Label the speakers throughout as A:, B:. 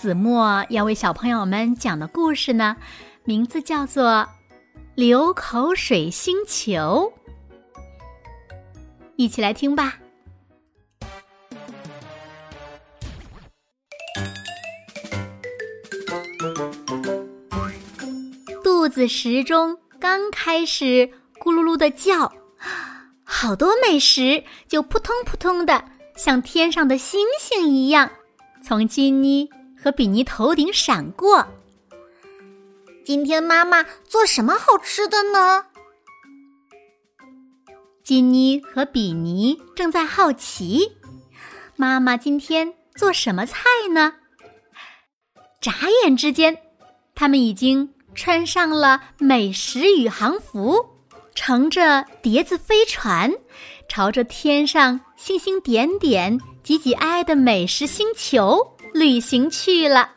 A: 子墨要为小朋友们讲的故事呢，名字叫做《流口水星球》，一起来听吧。肚子时钟刚开始咕噜噜的叫，好多美食就扑通扑通的，像天上的星星一样，从金妮。和比尼头顶闪过。
B: 今天妈妈做什么好吃的呢？
A: 金妮和比尼正在好奇，妈妈今天做什么菜呢？眨眼之间，他们已经穿上了美食宇航服，乘着碟子飞船，朝着天上星星点点、挤挤挨挨的美食星球。旅行去了，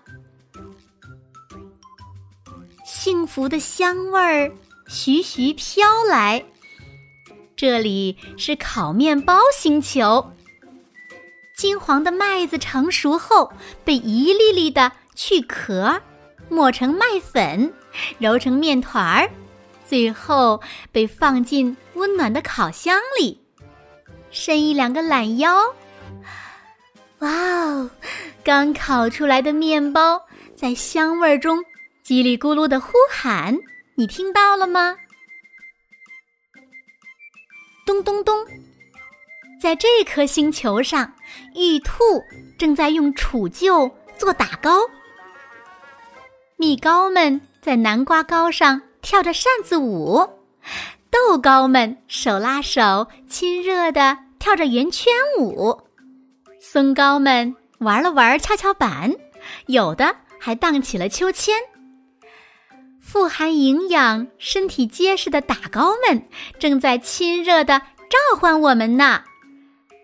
A: 幸福的香味儿徐徐飘来。这里是烤面包星球，金黄的麦子成熟后被一粒粒的去壳，磨成麦粉，揉成面团儿，最后被放进温暖的烤箱里，伸一两个懒腰。哇哦！刚烤出来的面包在香味中叽里咕噜的呼喊，你听到了吗？咚咚咚！在这颗星球上，玉兔正在用杵臼做打糕，蜜糕们在南瓜糕上跳着扇子舞，豆糕们手拉手亲热的跳着圆圈舞。松糕们玩了玩跷跷板，有的还荡起了秋千。富含营养、身体结实的打糕们正在亲热的召唤我们呢。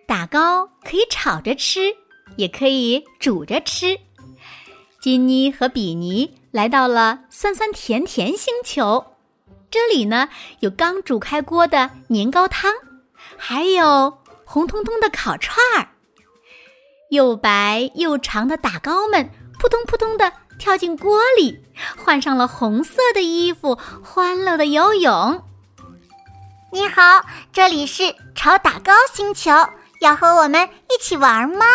A: 打糕可以炒着吃，也可以煮着吃。金妮和比尼来到了酸酸甜甜星球，这里呢有刚煮开锅的年糕汤，还有红彤彤的烤串儿。又白又长的打糕们扑通扑通的跳进锅里，换上了红色的衣服，欢乐的游泳。
B: 你好，这里是炒打糕星球，要和我们一起玩吗？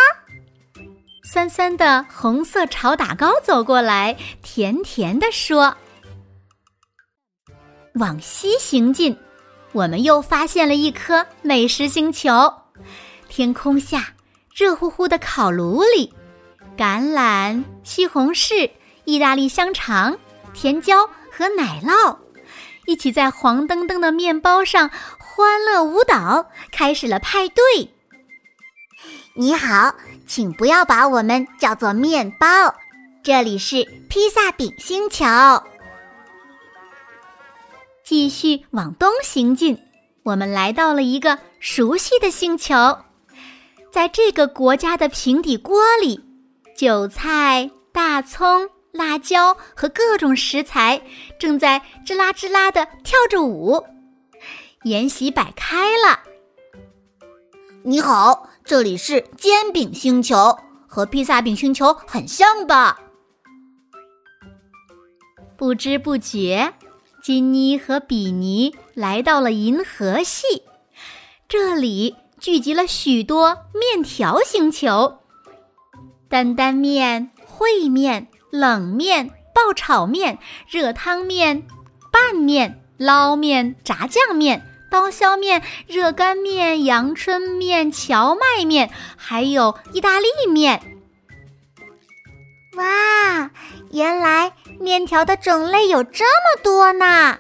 A: 酸酸的红色炒打糕走过来，甜甜的说：“往西行进，我们又发现了一颗美食星球，天空下。”热乎乎的烤炉里，橄榄、西红柿、意大利香肠、甜椒和奶酪一起在黄澄澄的面包上欢乐舞蹈，开始了派对。
B: 你好，请不要把我们叫做面包，这里是披萨饼星球。
A: 继续往东行进，我们来到了一个熟悉的星球。在这个国家的平底锅里，韭菜、大葱、辣椒和各种食材正在吱啦吱啦的跳着舞，筵席摆开了。
B: 你好，这里是煎饼星球，和披萨饼星球很像吧？
A: 不知不觉，金妮和比尼来到了银河系，这里。聚集了许多面条星球，担担面、烩面、冷面、爆炒面、热汤面、拌面、捞面、炸酱面、刀削面、热干面、阳春面、荞麦面，还有意大利面。
B: 哇，原来面条的种类有这么多呢！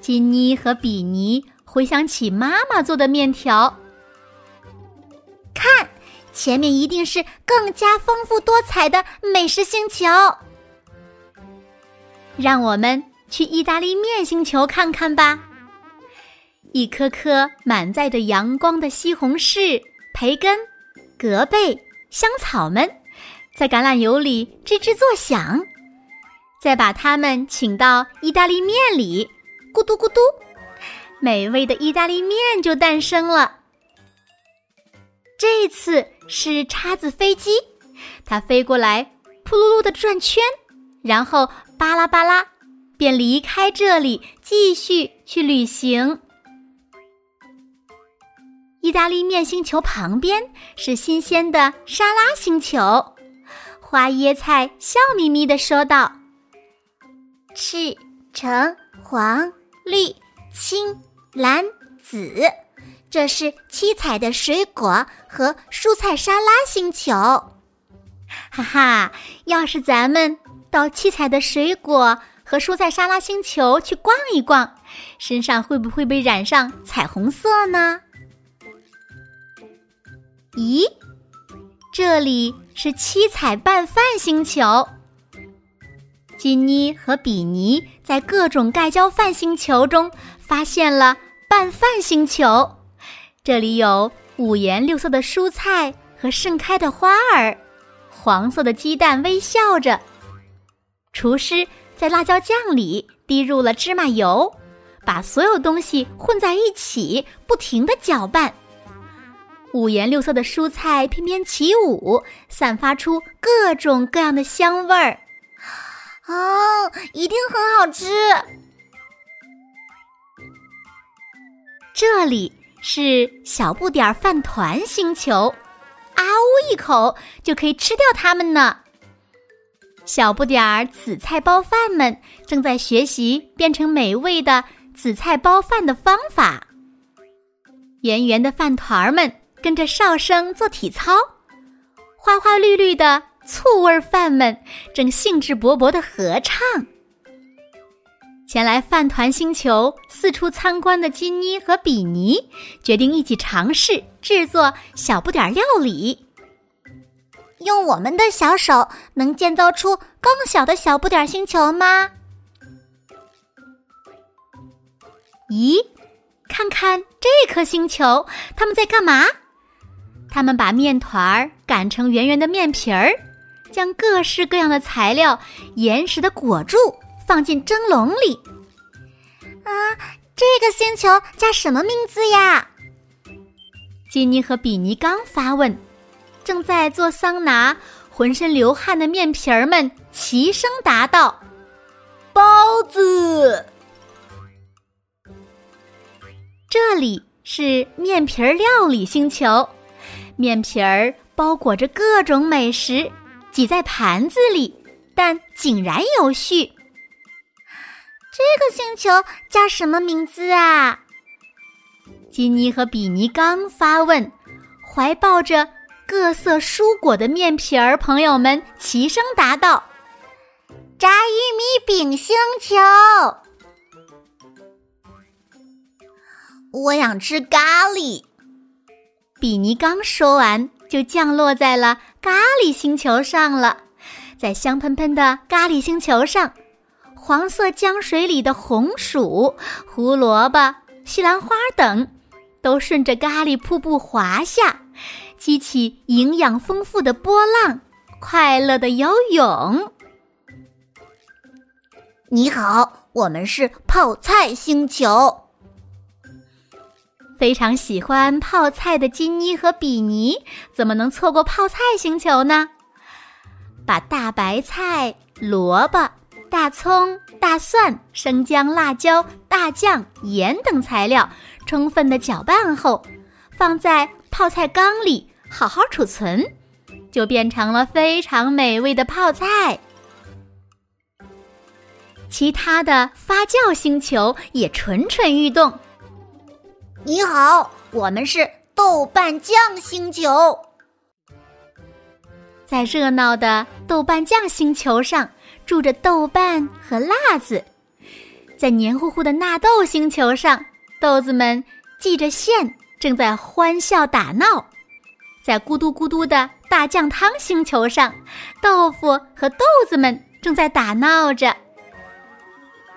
A: 金妮和比尼。回想起妈妈做的面条，
B: 看，前面一定是更加丰富多彩的美食星球。
A: 让我们去意大利面星球看看吧。一颗颗满载着阳光的西红柿、培根、葛贝、香草们，在橄榄油里吱吱作响。再把它们请到意大利面里，咕嘟咕嘟，美味的意大利面就诞生了。这次是叉子飞机，它飞过来，扑噜噜的转圈，然后巴拉巴拉，便离开这里，继续去旅行。意大利面星球旁边是新鲜的沙拉星球，花椰菜笑眯眯的说道。
B: 赤、橙、黄、绿、青、蓝、紫，这是七彩的水果和蔬菜沙拉星球。
A: 哈哈，要是咱们到七彩的水果和蔬菜沙拉星球去逛一逛，身上会不会被染上彩虹色呢？咦，这里是七彩拌饭星球。金妮和比尼在各种盖浇饭星球中发现了拌饭星球，这里有五颜六色的蔬菜和盛开的花儿，黄色的鸡蛋微笑着。厨师在辣椒酱里滴入了芝麻油，把所有东西混在一起，不停地搅拌。五颜六色的蔬菜翩翩起舞，散发出各种各样的香味儿。
B: 哦，一定很好吃。
A: 这里是小不点儿饭团星球，啊呜一口就可以吃掉它们呢。小不点儿紫菜包饭们正在学习变成美味的紫菜包饭的方法。圆圆的饭团儿们跟着哨声做体操，花花绿绿的。醋味饭们正兴致勃勃的合唱。前来饭团星球四处参观的金妮和比尼决定一起尝试制作小不点料理。
B: 用我们的小手能建造出更小的小不点星球吗？
A: 咦，看看这颗星球，他们在干嘛？他们把面团儿擀成圆圆的面皮儿。将各式各样的材料严实的裹住，放进蒸笼里。
B: 啊，这个星球叫什么名字呀？
A: 金妮和比尼刚发问，正在做桑拿、浑身流汗的面皮儿们齐声答道：“
B: 包子。”
A: 这里是面皮儿料理星球，面皮儿包裹着各种美食。挤在盘子里，但井然有序。
B: 这个星球叫什么名字啊？
A: 金妮和比尼刚发问，怀抱着各色蔬果的面皮儿朋友们齐声答道：“
B: 炸玉米饼星球。”我想吃咖喱。
A: 比尼刚说完。就降落在了咖喱星球上了，在香喷喷的咖喱星球上，黄色江水里的红薯、胡萝卜、西兰花等，都顺着咖喱瀑布滑下，激起营养丰富的波浪，快乐的游泳。
B: 你好，我们是泡菜星球。
A: 非常喜欢泡菜的金妮和比尼，怎么能错过泡菜星球呢？把大白菜、萝卜、大葱、大蒜、生姜、辣椒、大酱、盐等材料充分的搅拌后，放在泡菜缸里好好储存，就变成了非常美味的泡菜。其他的发酵星球也蠢蠢欲动。
B: 你好，我们是豆瓣酱星球。
A: 在热闹的豆瓣酱星球上，住着豆瓣和辣子。在黏糊糊的纳豆星球上，豆子们系着线，正在欢笑打闹。在咕嘟咕嘟的大酱汤星球上，豆腐和豆子们正在打闹着。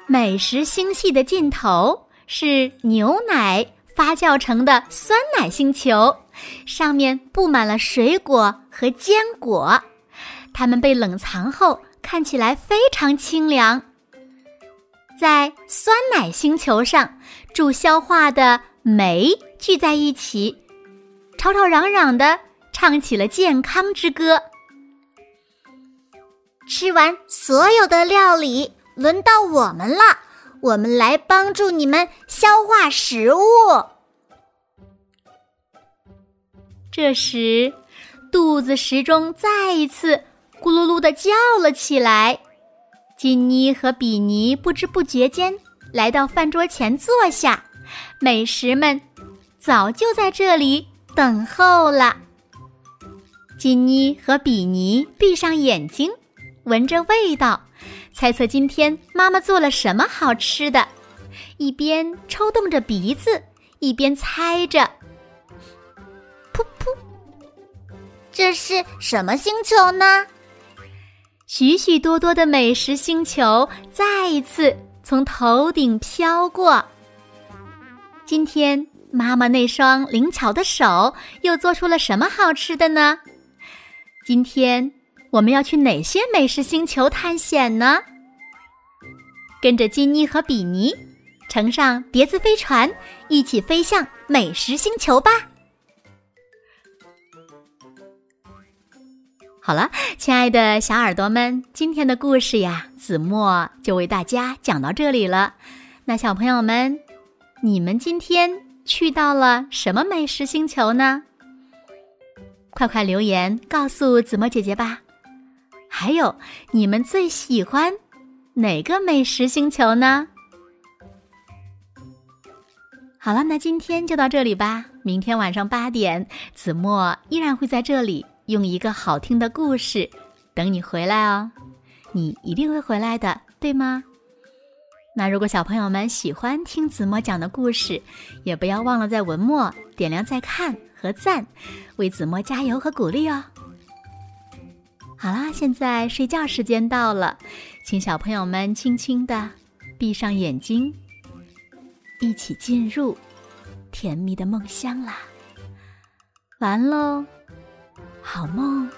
A: 美食星系的尽头是牛奶发酵成的酸奶星球，上面布满了水果和坚果，它们被冷藏后看起来非常清凉。在酸奶星球上，助消化的酶聚在一起，吵吵嚷嚷的唱起了健康之歌。
B: 吃完所有的料理，轮到我们了。我们来帮助你们消化食物。
A: 这时，肚子时钟再一次咕噜噜的叫了起来。金妮和比尼不知不觉间来到饭桌前坐下，美食们早就在这里等候了。金妮和比尼闭上眼睛，闻着味道。猜测今天妈妈做了什么好吃的，一边抽动着鼻子，一边猜着。
B: 噗噗，这是什么星球呢？
A: 许许多多的美食星球再一次从头顶飘过。今天妈妈那双灵巧的手又做出了什么好吃的呢？今天。我们要去哪些美食星球探险呢？跟着金妮和比尼，乘上碟子飞船，一起飞向美食星球吧！好了，亲爱的小耳朵们，今天的故事呀，子墨就为大家讲到这里了。那小朋友们，你们今天去到了什么美食星球呢？快快留言告诉子墨姐姐吧！还有，你们最喜欢哪个美食星球呢？好了，那今天就到这里吧。明天晚上八点，子墨依然会在这里用一个好听的故事等你回来哦。你一定会回来的，对吗？那如果小朋友们喜欢听子墨讲的故事，也不要忘了在文末点亮再看和赞，为子墨加油和鼓励哦。好啦，现在睡觉时间到了，请小朋友们轻轻的闭上眼睛，一起进入甜蜜的梦乡啦！完喽，好梦。